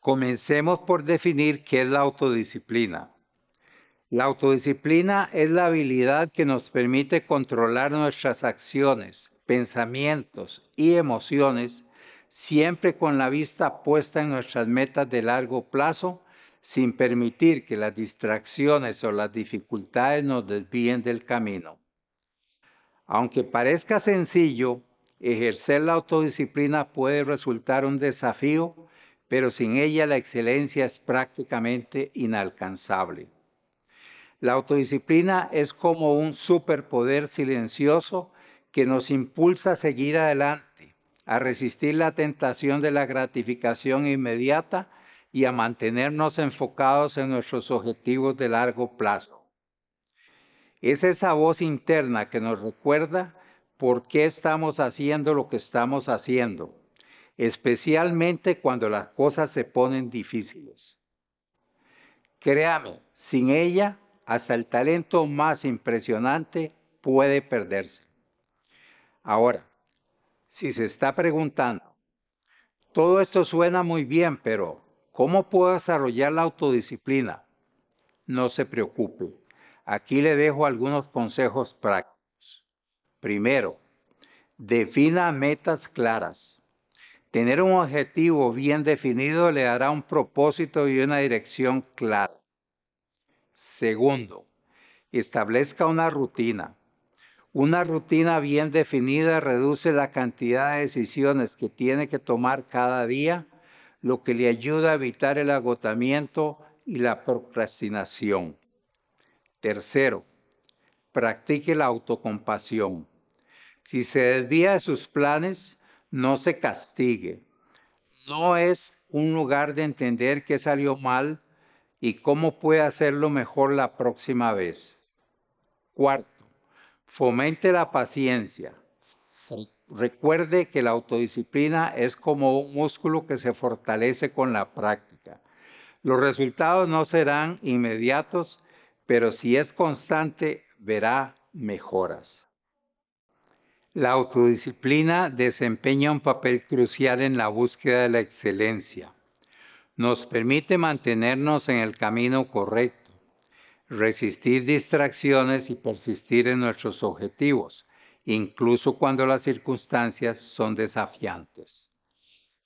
Comencemos por definir qué es la autodisciplina. La autodisciplina es la habilidad que nos permite controlar nuestras acciones, pensamientos y emociones siempre con la vista puesta en nuestras metas de largo plazo, sin permitir que las distracciones o las dificultades nos desvíen del camino. Aunque parezca sencillo, ejercer la autodisciplina puede resultar un desafío, pero sin ella la excelencia es prácticamente inalcanzable. La autodisciplina es como un superpoder silencioso que nos impulsa a seguir adelante, a resistir la tentación de la gratificación inmediata y a mantenernos enfocados en nuestros objetivos de largo plazo. Es esa voz interna que nos recuerda por qué estamos haciendo lo que estamos haciendo, especialmente cuando las cosas se ponen difíciles. Créame, sin ella hasta el talento más impresionante puede perderse. Ahora, si se está preguntando, todo esto suena muy bien, pero ¿cómo puedo desarrollar la autodisciplina? No se preocupe. Aquí le dejo algunos consejos prácticos. Primero, defina metas claras. Tener un objetivo bien definido le dará un propósito y una dirección clara. Segundo, establezca una rutina. Una rutina bien definida reduce la cantidad de decisiones que tiene que tomar cada día, lo que le ayuda a evitar el agotamiento y la procrastinación. Tercero, practique la autocompasión. Si se desvía de sus planes, no se castigue. No es un lugar de entender que salió mal y cómo puede hacerlo mejor la próxima vez. Cuarto, fomente la paciencia. Recuerde que la autodisciplina es como un músculo que se fortalece con la práctica. Los resultados no serán inmediatos, pero si es constante, verá mejoras. La autodisciplina desempeña un papel crucial en la búsqueda de la excelencia nos permite mantenernos en el camino correcto, resistir distracciones y persistir en nuestros objetivos, incluso cuando las circunstancias son desafiantes.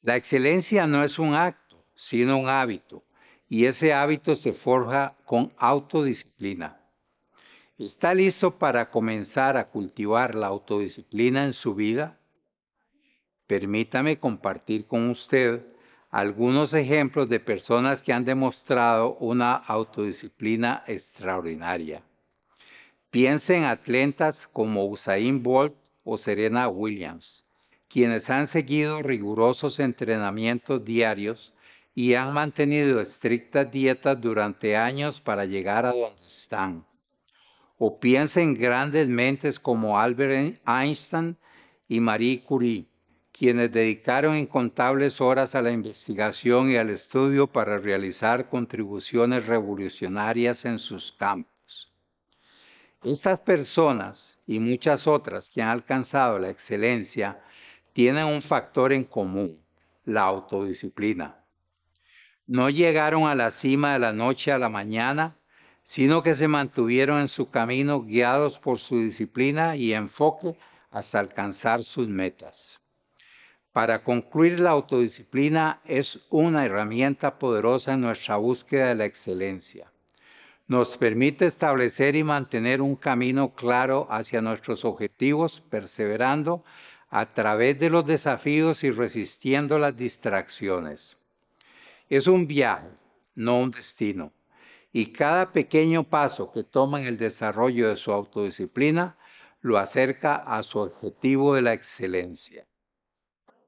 La excelencia no es un acto, sino un hábito, y ese hábito se forja con autodisciplina. ¿Está listo para comenzar a cultivar la autodisciplina en su vida? Permítame compartir con usted algunos ejemplos de personas que han demostrado una autodisciplina extraordinaria. Piensen en atletas como Usain Bolt o Serena Williams, quienes han seguido rigurosos entrenamientos diarios y han mantenido estrictas dietas durante años para llegar a donde están. O piensen en grandes mentes como Albert Einstein y Marie Curie, quienes dedicaron incontables horas a la investigación y al estudio para realizar contribuciones revolucionarias en sus campos. Estas personas y muchas otras que han alcanzado la excelencia tienen un factor en común, la autodisciplina. No llegaron a la cima de la noche a la mañana, sino que se mantuvieron en su camino guiados por su disciplina y enfoque hasta alcanzar sus metas. Para concluir, la autodisciplina es una herramienta poderosa en nuestra búsqueda de la excelencia. Nos permite establecer y mantener un camino claro hacia nuestros objetivos, perseverando a través de los desafíos y resistiendo las distracciones. Es un viaje, no un destino, y cada pequeño paso que toma en el desarrollo de su autodisciplina lo acerca a su objetivo de la excelencia.